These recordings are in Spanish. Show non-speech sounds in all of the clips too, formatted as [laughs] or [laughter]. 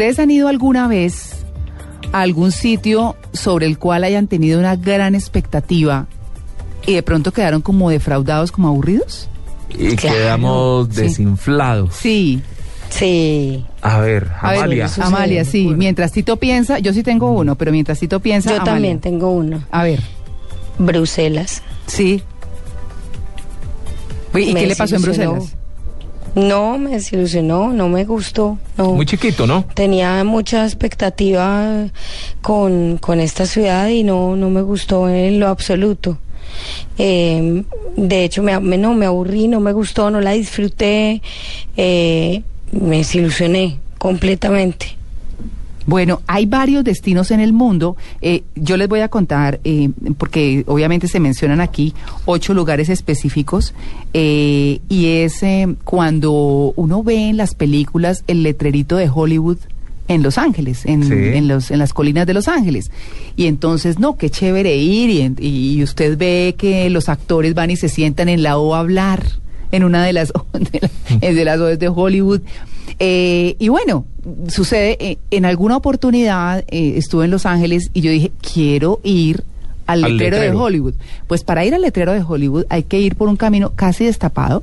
¿Ustedes han ido alguna vez a algún sitio sobre el cual hayan tenido una gran expectativa y de pronto quedaron como defraudados, como aburridos? Y Claro, quedamos sí. desinflados. Sí. Sí. A ver, A ver, Amalia. Amalia, sí, bueno. Mientras Tito piensa, yo sí tengo uno, pero mientras Tito piensa, Yo Amalia. también tengo uno. A ver, Bruselas. sí. ¿Y Me qué le pasó en. Bruselas? No, me desilusionó, no me gustó. No. Muy chiquito, ¿no? Tenía mucha expectativa con, con esta ciudad y no, no me gustó en lo absoluto. Eh, de hecho, me, me- no, me aburrí, no me gustó, no la disfruté, eh, me desilusioné completamente. Bueno, hay varios destinos en el mundo. Eh, yo les voy a contar, eh, porque obviamente se mencionan aquí ocho lugares específicos, eh, y es eh, cuando uno ve en las películas el letrerito de Hollywood en Los Ángeles, en, Sí. en los, en las colinas de Los Ángeles. Y entonces, no, qué chévere ir, y, y usted ve que los actores van y se sientan en la O a hablar en una de las, [laughs] de, la- de las de Hollywood. Eh, y bueno, sucede, eh, en alguna oportunidad eh, estuve en Los Ángeles y yo dije, quiero ir al Al letrero, de. Hollywood. Pues para ir al letrero de Hollywood hay que ir por un camino casi destapado.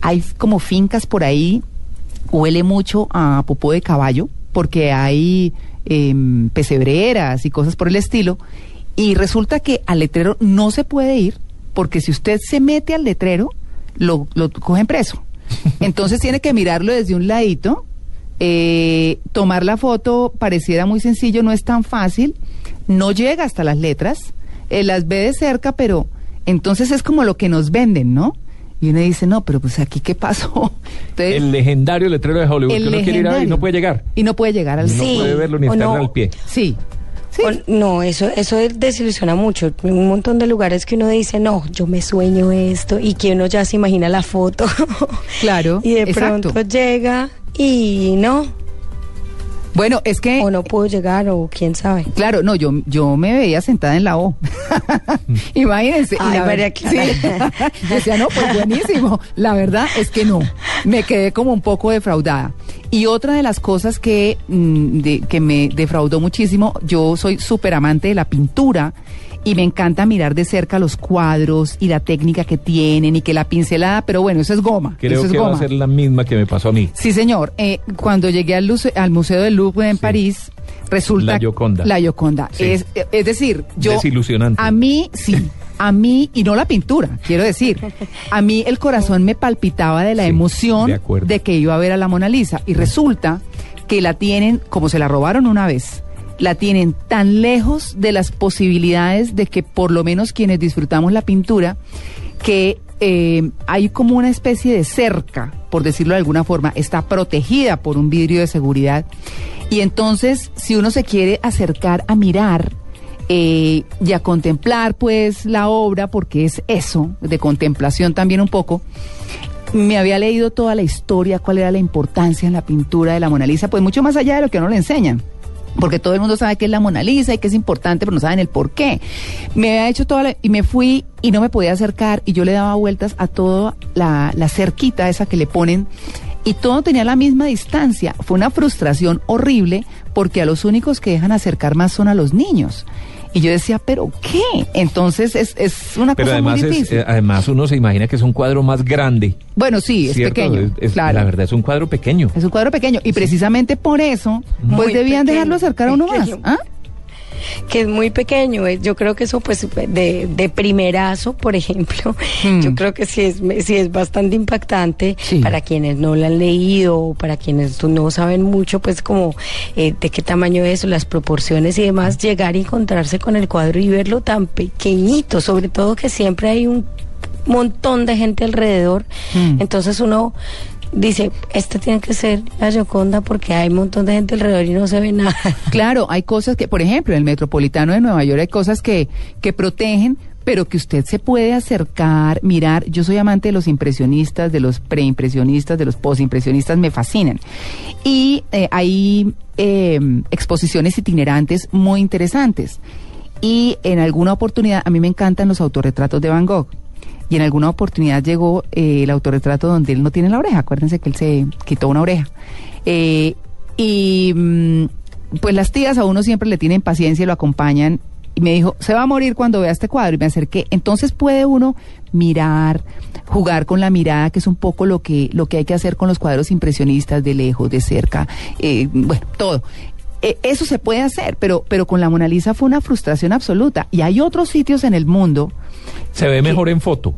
Hay como fincas por ahí, huele mucho a popó de caballo, porque hay em, pesebreras y cosas por el estilo. Y resulta que al letrero no se puede ir, porque si usted se mete al letrero, lo, lo cogen preso. [laughs] Entonces tiene que mirarlo desde un ladito. Eh, tomar la foto pareciera muy sencillo, no es tan fácil. No llega hasta las letras. eh, las ve de cerca, pero entonces es como lo que nos venden, ¿no? Y uno dice, no, pero pues aquí, ¿qué pasó? [laughs] Entonces, El legendario letrero de Hollywood el que uno quiere ir a ver y no puede llegar. Y no puede llegar al No Sí. puede verlo ni estar no. al pie. Sí. Sí. O- no, eso, eso desilusiona mucho. Un montón de lugares que uno dice, no, yo me sueño esto, y que uno ya se imagina la foto. [laughs] Claro, y de exacto. pronto llega y no, Bueno, es que o no pudo llegar, o quién sabe. Claro, no, yo, yo me veía sentada en la O. [laughs] Imagínense. y Ay, la María Clara. sí. [laughs] Decía, no, pues buenísimo. La verdad es que no. Me quedé como un poco defraudada. Y otra de las cosas que, mm, de- que me defraudó muchísimo, yo soy súper amante de la pintura y me encanta mirar de cerca los cuadros y la técnica que tienen y que la pincelada, pero bueno, eso es goma. Creo eso es que goma. va a ser la misma que me pasó a mí. Sí, señor. Eh, cuando llegué al, Museo del Louvre en Sí. París, resulta... La Gioconda. La Gioconda. Sí. Es, es decir, yo... Desilusionante. A mí, sí. A mí, y no la pintura, quiero decir. A mí el corazón me palpitaba de la Sí, emoción de que iba a ver a la Mona Lisa. Y resulta que la tienen, como se la robaron una vez, la tienen tan lejos de las posibilidades de que por lo menos quienes disfrutamos la pintura, que eh, hay como una especie de cerca, por decirlo de alguna forma, está protegida por un vidrio de seguridad. Y entonces, si uno se quiere acercar a mirar eh, y a contemplar pues la obra, porque es eso, de contemplación también un poco, me había leído toda la historia, cuál era la importancia en la pintura de la Mona Lisa, pues mucho más allá de lo que no le enseñan. Porque todo el mundo sabe que es la Mona Lisa y que es importante, pero no saben el por qué. Me había hecho toda la, y me fui y no me podía acercar y yo le daba vueltas a toda la, la cerquita esa que le ponen y todo tenía la misma distancia. Fue una frustración horrible porque a los únicos que dejan acercar más son a los niños. Y yo decía, ¿pero qué? Entonces es, es una Pero cosa además, muy difícil. eh, además uno se imagina que es un cuadro más grande. bueno, sí, es ¿cierto? pequeño. Es- es- claro. La verdad es un cuadro pequeño. Es un cuadro pequeño. Y precisamente por eso, pues Muy debían pequeño, dejarlo acercar a uno más. ¿Ah? Que es muy pequeño. eh, Yo creo que eso, pues, de, de primerazo, por ejemplo, Hmm. yo creo que sí es, sí es bastante impactante Sí. para quienes no lo han leído, para quienes no saben mucho, pues, como eh, de qué tamaño es, las proporciones y demás, llegar y encontrarse con el cuadro y verlo tan pequeñito, sobre todo que siempre hay un montón de gente alrededor. Hmm. Entonces uno dice, esta tiene que ser la Gioconda porque hay un montón de gente alrededor y no se ve nada. [laughs] Claro, hay cosas que, por ejemplo, en el Metropolitano de Nueva York hay cosas que, que protegen, pero que usted se puede acercar, mirar. Yo soy amante de los impresionistas, de los preimpresionistas, de los posimpresionistas, me fascinan. Y eh, hay eh, exposiciones itinerantes muy interesantes. Y en alguna oportunidad, a mí me encantan los autorretratos de Van Gogh. Y en alguna oportunidad llegó eh, el autorretrato donde él no tiene la oreja. Acuérdense que él se quitó una oreja. Eh, Y mm, pues las tías a uno siempre le tienen paciencia y lo acompañan. Y me dijo, se va a morir cuando vea este cuadro. Y me acerqué. Entonces puede uno mirar, jugar con la mirada, que es un poco lo que, lo que hay que hacer con los cuadros impresionistas de lejos, de cerca, eh, bueno, todo. Eh, eso se puede hacer, pero, pero con la Mona Lisa fue una frustración absoluta. Y hay otros sitios en el mundo. Se ve mejor en foto.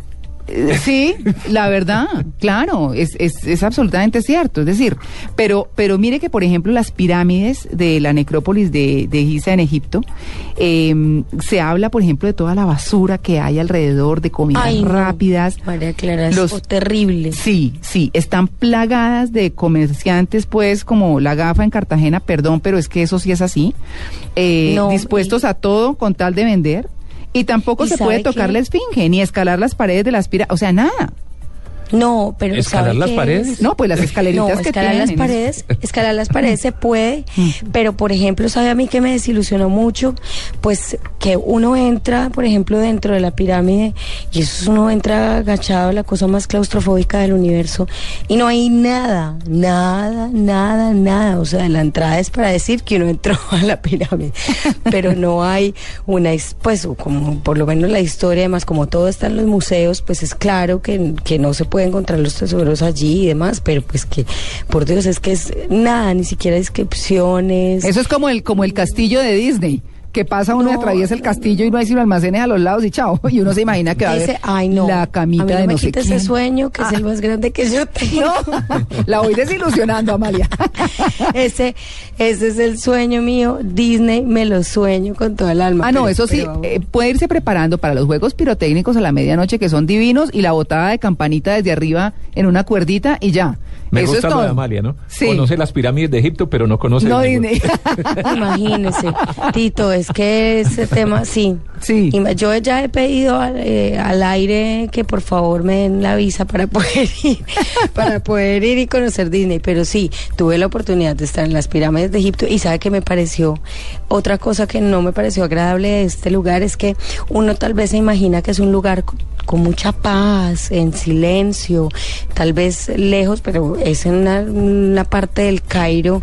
Eh, Sí, la verdad, claro, es, es, es absolutamente cierto. Es decir, pero, pero mire que, por ejemplo, las pirámides de la necrópolis de, de Giza en Egipto, eh, se habla, por ejemplo, de toda la basura que hay alrededor, de comidas Ay, no. rápidas. María Clara, es Los- terrible. Sí, sí, están plagadas de comerciantes, pues, como la gafa en Cartagena, perdón, pero es que eso sí es así, eh, No, dispuestos y- a todo con tal de vender. Y tampoco ¿Y se puede tocar qué? la esfinge, ni escalar las paredes de las pirámides, o sea, nada. No, pero ¿Escalar ¿sabe las paredes? es? No, pues las [laughs] escaleritas No, que escalar tienen. las paredes, [laughs] escalar las paredes se puede, pero por ejemplo, sabe a mí que me desilusionó mucho, pues que uno entra, por ejemplo, dentro de la pirámide y eso es uno entra agachado, la cosa más claustrofóbica del universo y no hay nada, nada, nada, nada, o sea, la entrada es para decir que uno entró a la pirámide, [laughs] pero no hay una, pues como por lo menos la historia, además como todo está en los museos, pues es claro que, que no se puede encontrar los tesoros allí y demás, pero pues que, por Dios, es que es nada, ni siquiera descripciones. Eso es como el, como el castillo de Disney, que pasa uno y No, atraviesa el castillo y no hay sino almacenes a los lados y chao. [laughs] Y uno se imagina que va a ay, no. la camita a mí no de me no sé quita quién. ese sueño que es Ah. el más grande que yo [laughs] tengo. [laughs] La voy desilusionando, Amalia. ese, ese es el sueño mío. Disney me lo sueño con toda el alma. Ah, no, pero- eso sí, pero eh, puede irse preparando para los juegos pirotécnicos a la medianoche que son divinos y la botada de campanita desde arriba en una cuerdita y ya. Me eso gusta es lo de Amalia, ¿no? Sí. Conoce las pirámides de Egipto, pero no conoce No, Disney. [laughs] Imagínese, Tito, es que ese tema, sí. Sí. Yo ya he pedido al, eh, al aire que por favor me den la visa para poder ir, para poder ir y conocer Disney. Pero sí, tuve la oportunidad de estar en las pirámides de Egipto y sabe que me pareció otra cosa que no me pareció agradable de este lugar es que uno tal vez se imagina que es un lugar con, mucha paz, en silencio, tal vez lejos, pero es en una, una parte del Cairo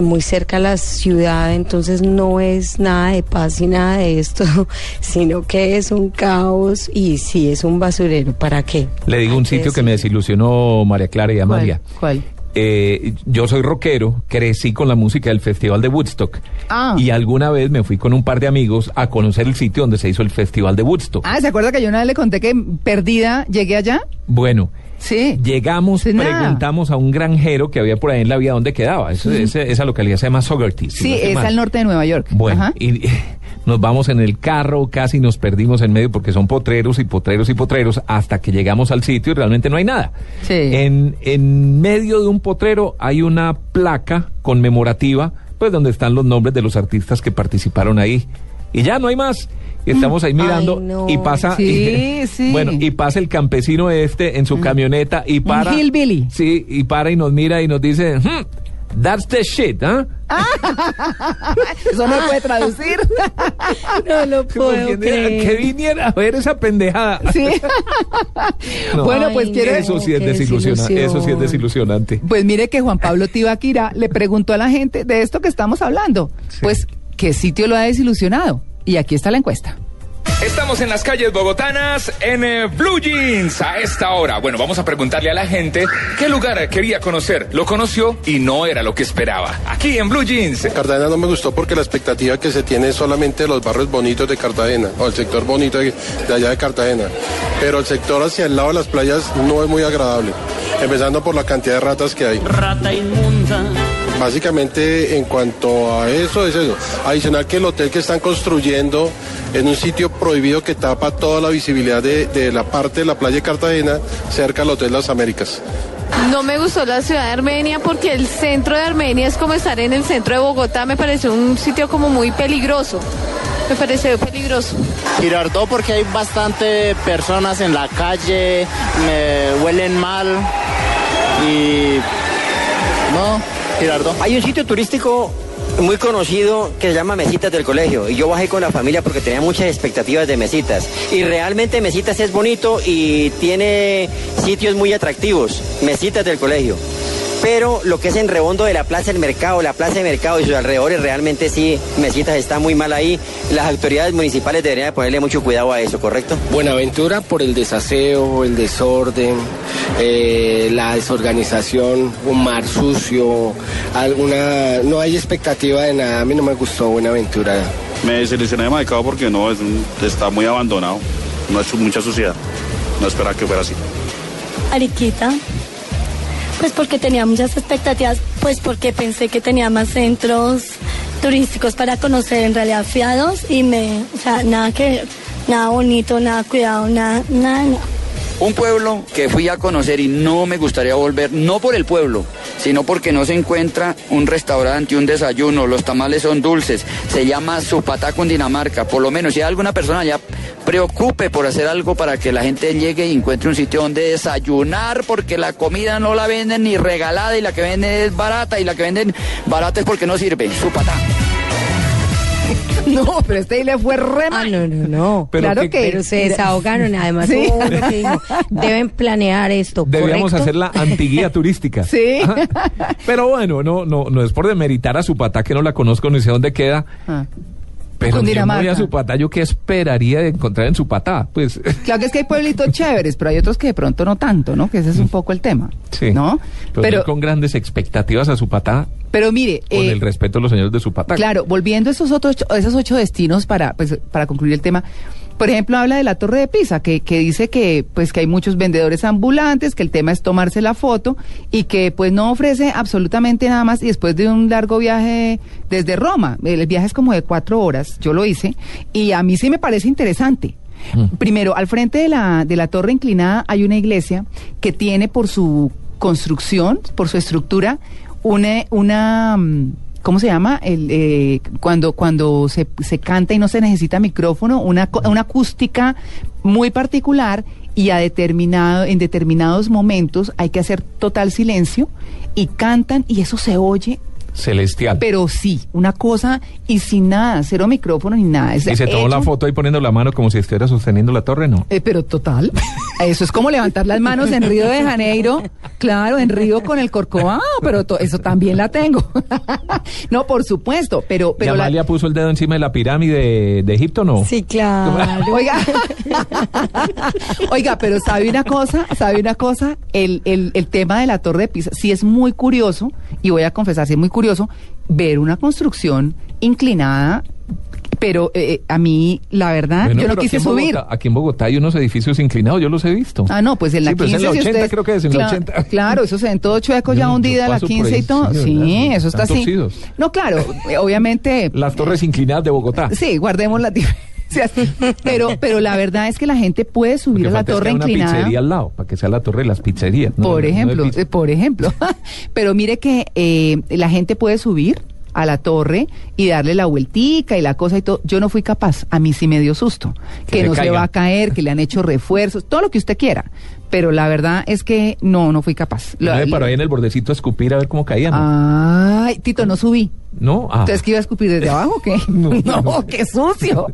muy cerca a la ciudad, entonces no es nada de paz y nada de esto, [laughs] sino que es un caos y sí es un basurero. ¿Para qué? Le digo un sitio que me desilusionó María Clara y Amalia. ¿Cuál? Eh, yo soy rockero, crecí con la música del Festival de Woodstock. Ah. Y alguna vez me fui con un par de amigos a conocer el sitio donde se hizo el Festival de Woodstock. Ah, ¿se acuerda que yo una vez le conté que perdida llegué allá? Bueno, Sí. llegamos, Sí, preguntamos a un granjero que había por ahí en la vía dónde quedaba. Eso- ese- esa localidad se llama Sogerty. si Sí, no es mal. al norte de Nueva York. Bueno, Ajá. y [laughs] nos vamos en el carro, casi nos perdimos en medio porque son potreros y potreros y potreros hasta que llegamos al sitio y realmente no hay nada. Sí. En, en medio de un potrero hay una placa conmemorativa, pues donde están los nombres de los artistas que participaron ahí. Y ya no hay más. Y estamos ahí mirando Ay, no. y pasa Sí, [laughs] sí. bueno y pasa el campesino este en su camioneta y para hillbilly. sí y para y nos mira y nos dice "Hmm, that's the shit ¿ah?" [laughs] Eso no puede traducir. [laughs] No lo puedo que creer. viniera a ver esa pendejada. Sí. No. Bueno, pues Ay, quiere. Eso sí es desilusionante. Eso sí es desilusionante. Pues mire que Juan Pablo Tibaquira le preguntó a la gente de esto que estamos hablando. Pues, ¿qué sitio lo ha desilusionado? Y aquí está la encuesta. Estamos en las calles bogotanas en eh, Blue Jeans a esta hora. Bueno, vamos a preguntarle a la gente qué lugar quería conocer. Lo conoció y no era lo que esperaba. Aquí en Blue Jeans. Cartagena no me gustó porque la expectativa que se tiene es solamente de los barrios bonitos de Cartagena o el sector bonito de, de allá de Cartagena. Pero el sector hacia el lado de las playas no es muy agradable, empezando por la cantidad de ratas que hay. rata inmunda. Básicamente en cuanto a eso es eso. Adicional que el hotel que están construyendo en un sitio prohibido que tapa toda la visibilidad de, de la parte de la playa de Cartagena cerca al Hotel Las Américas. No me gustó la ciudad de Armenia porque el centro de Armenia es como estar en el centro de Bogotá. Me pareció un sitio como muy peligroso. Me pareció peligroso. Girardot porque hay bastante personas en la calle, me huelen mal y no, Girardot. Hay un sitio turístico muy conocido que se llama Mesitas del Colegio y yo bajé con la familia porque tenía muchas expectativas de Mesitas y realmente Mesitas es bonito y tiene sitios muy atractivos, Mesitas del Colegio. Pero lo que es en redondo de la Plaza del Mercado, la Plaza del Mercado y sus alrededores, realmente sí, Mesitas está muy mal ahí. Las autoridades municipales deberían de ponerle mucho cuidado a eso, ¿correcto? Buenaventura por el desaseo, el desorden, eh, la desorganización, un mar sucio, alguna, no hay expectativa de nada. A mí no me gustó Buenaventura. Me desilusioné de Maicao porque no, es un- está muy abandonado, no es mucha suciedad. No esperaba que fuera así. Ariquita. Pues porque tenía muchas expectativas, pues porque pensé que tenía más centros turísticos para conocer en realidad fiados y me, o sea, nada que, nada bonito, nada cuidado, nada, nada, nada. Un pueblo que fui a conocer y no me gustaría volver, no por el pueblo, sino porque no se encuentra un restaurante, un desayuno, los tamales son dulces, se llama Supatá Cundinamarca, por lo menos si hay alguna persona allá preocupe por hacer algo para que la gente llegue y encuentre un sitio donde desayunar, porque la comida no la venden ni regalada y la que venden es barata y la que venden barata es porque no sirve, Supatá. [laughs] No, pero este le fue re Ah, no, no, no. Pero claro que- que. Pero se desahogaron. Además, Sí. hubo uno que dijo, deben planear esto. Debíamos ¿correcto? hacer la antiguía turística. [laughs] Sí. Ajá. Pero bueno, no, no, no es por demeritar a Zapata que no la conozco, ni sé dónde queda. Ah. Pero si yo Cundinamarca. voy a Zapata, ¿yo qué esperaría de encontrar en Zapata? Pues [laughs] Claro que es que hay pueblitos chéveres, pero hay otros que de pronto no tanto, ¿no? Que ese es un poco el tema. sí. ¿No? Pero, Pero, con grandes expectativas a Zapata, pero mire, con eh, el respeto de los señores de Zapata. Claro, volviendo a esos otros esos ocho destinos para pues, para concluir el tema. Por ejemplo, habla de la Torre de Pisa, que, que dice que pues que hay muchos vendedores ambulantes, que el tema es tomarse la foto y que pues no ofrece absolutamente nada más y después de un largo viaje desde Roma, el viaje es como de cuatro horas, yo lo hice y a mí sí me parece interesante. Primero, al frente de la, de la torre inclinada hay una iglesia que tiene por su construcción, por su estructura, una, una mm, ¿cómo se llama? El, eh, cuando cuando se, se canta y no se necesita micrófono, una, una acústica muy particular y a determinado, en determinados momentos hay que hacer total silencio y cantan y eso se oye Celestial. pero sí, una cosa y sin nada, cero micrófono ni nada. Es y se tomó la foto ahí poniendo la mano como si estuviera sosteniendo la torre, ¿no? eh, pero total, eso es como levantar las manos en Río de Janeiro, claro, en Río con el Corcovado, pero to- eso también la tengo. [laughs] no, por supuesto, pero, ¿Y pero la- Amalia puso el dedo encima de la pirámide de Egipto, no? Sí, claro. [laughs] Oiga, oiga, pero sabe una cosa, sabe una cosa, el, el, el tema de la Torre de Pisa, sí es muy curioso, y voy a confesar, sí es muy curioso, ver una construcción inclinada, pero eh, a mí, la verdad, Bueno, yo no quise aquí en subir. Bogotá- aquí en Bogotá hay unos edificios inclinados, yo los he visto. Ah, no, pues en la Sí, pues 15 en la si 80 ustedes- creo que es, en la Cla- 80. [laughs] Claro, eso se ven todo chueco ya hundida la paso por 15 y todo. sí, Sí, eso está así. torcidos. No, claro, eh, obviamente Las torres inclinadas de Bogotá. Sí, guardemos las [laughs] Pero, pero la verdad es que la gente puede subir a la falta es que torre haya una inclinada. pizzería al lado, para que sea la torre de las pizzerías. ¿no? Por No ejemplo, por ejemplo. [laughs] Pero mire que eh, la gente puede subir a la torre y darle la vueltica y la cosa y todo. Yo no fui capaz. A mí sí me dio susto. Que no se va a caer, que le han hecho refuerzos, todo lo que usted quiera. Pero la verdad es que no, no fui capaz. La- me paró ahí en el bordecito a escupir a ver cómo caíamos. Ay, Tito, no subí. ¿No? Ah. Entonces, ¿qué iba a escupir desde abajo o qué? [laughs] [laughs] No, qué sucio.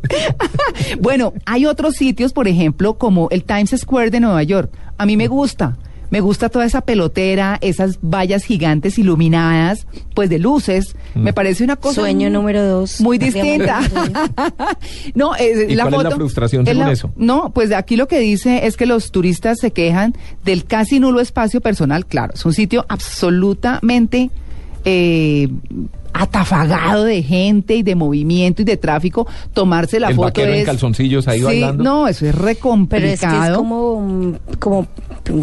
[laughs] bueno, hay otros sitios, por ejemplo, como el Times Square de Nueva York. A mí me gusta. Me gusta toda esa pelotera, esas vallas gigantes iluminadas, pues de luces. Mm. Me parece una cosa Sueño número dos. muy distinta. no, eh, ¿Y la cuál es foto. la frustración es según la- eso? No, pues aquí lo que dice es que los turistas se quejan del casi nulo espacio personal. Claro, es un sitio absolutamente eh, atafagado de gente y de movimiento y de tráfico. Tomarse la El foto vaquero en es. calzoncillos ahí Sí, bailando. No, eso es re Pero es que es complicado. como, como,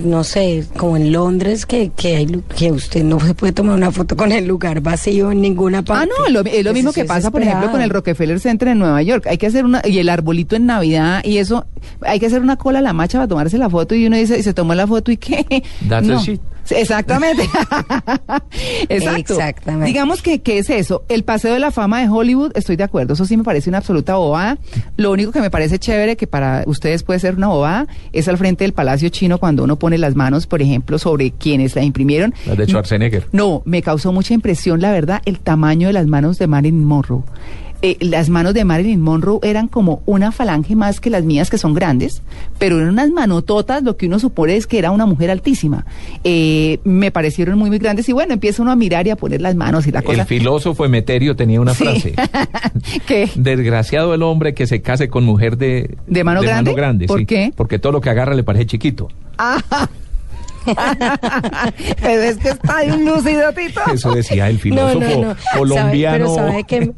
no sé, como en Londres que, que, hay, que usted no se puede tomar una foto con el lugar vacío en ninguna parte. Ah, no, lo- es lo mismo eso que es pasa, por ejemplo, con el. Rockefeller Center en Nueva York. Hay que hacer una, y el arbolito en Navidad, y eso, hay que hacer una cola a la macha para tomarse la foto, y uno dice, y se tomó la foto, ¿y qué? That's no. a shit. Exactamente. [laughs] Exacto. Exactamente. Digamos que, que es eso. El Paseo de la Fama de Hollywood, estoy de acuerdo. Eso sí me parece una absoluta bobada. Lo único que me parece chévere, que para ustedes puede ser una bobada, es al frente del Palacio Chino cuando uno pone las manos, por ejemplo, sobre quienes la imprimieron. Las de Schwarzenegger. No, me causó mucha impresión, la verdad, el tamaño de las manos de Marilyn Monroe. Eh, las manos de Marilyn Monroe eran como una falange más que las mías, que son grandes, pero eran unas manototas, lo que uno supone es que era una mujer altísima. Eh, me parecieron muy, muy grandes y bueno, empieza uno a mirar y a poner las manos y la cosa. El filósofo Emeterio tenía una Sí. frase. [laughs] ¿Qué? Desgraciado el hombre que se case con mujer de, ¿De mano grande? ¿Por sí. qué? Porque todo lo que agarra le parece chiquito. [laughs] [laughs] pero es que está ahí un lucido, Tito. Eso decía el [laughs] filósofo no, no. colombiano. Sabe- pero sabe que,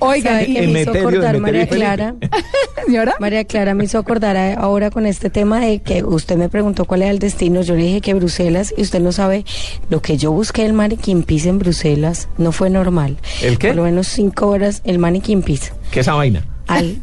Oiga, sabe que me hizo acordar María. Clara. [laughs] Señora. María Clara me hizo acordar ahora con este tema de que usted me preguntó cuál era el destino. Yo le dije que Bruselas y usted no sabe lo que yo busqué el Mannequin Peace en Bruselas no fue normal. ¿El qué? Por lo menos cinco horas el Mannequin Peace. ¿Qué esa vaina? Al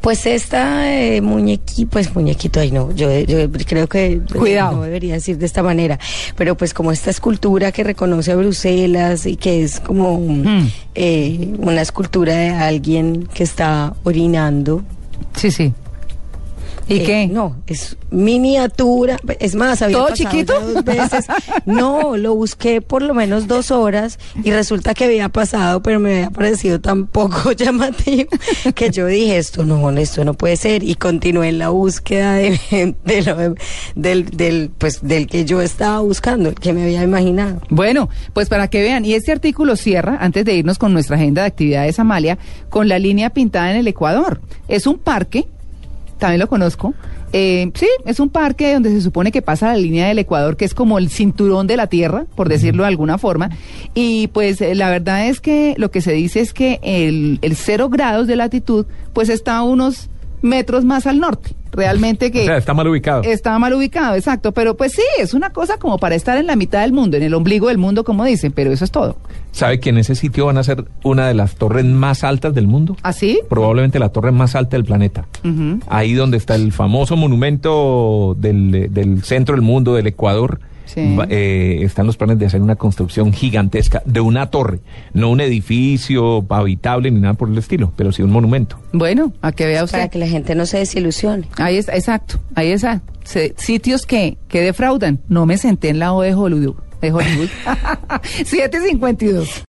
Pues esta eh, muñequi, pues muñequito, ay no, yo, yo creo que Cuidado. no debería decir de esta manera, pero pues como esta escultura que reconoce a Bruselas y que es como Mm. eh, una escultura de alguien que está orinando. Sí, sí. ¿Y Eh, qué? No, es miniatura. Es más, había ¿Todo pasado chiquito? ya dos veces. No, lo busqué por lo menos dos horas y resulta que había pasado, pero me había parecido tan poco [laughs] llamativo que yo dije esto no, esto no puede ser y continué en la búsqueda de, de lo- del, del, pues del que yo estaba buscando, el que me había imaginado. Bueno, pues para que vean, y este artículo cierra, antes de irnos con nuestra agenda de actividades, Amalia, con la línea pintada en el Ecuador. Es un parque, también lo conozco. eh, sí, es un parque donde se supone que pasa la línea del Ecuador, que es como el cinturón de la Tierra, por decirlo de alguna forma. Y pues eh, la verdad es que lo que se dice es que el, el cero grados de latitud, pues está a unos metros más al norte. Realmente que... O sea, está mal ubicado. Estaba mal ubicado, exacto. Pero pues sí, es una cosa como para estar en la mitad del mundo, en el ombligo del mundo, como dicen, pero eso es todo. ¿Sabe que en ese sitio van a ser una de las torres más altas del mundo? ¿Así? Probablemente la torre más alta del planeta. Ahí donde está el famoso monumento del, del centro del mundo, del Ecuador. Sí. eh, están los planes de hacer una construcción gigantesca de una torre, no un edificio habitable ni nada por el estilo, pero sí un monumento. Bueno, a que vea usted. Para que la gente no se desilusione. Ahí está, exacto, ahí está. Se- sitios que, que defraudan. No me senté en la O de Hollywood. De Hollywood. [laughs] 752.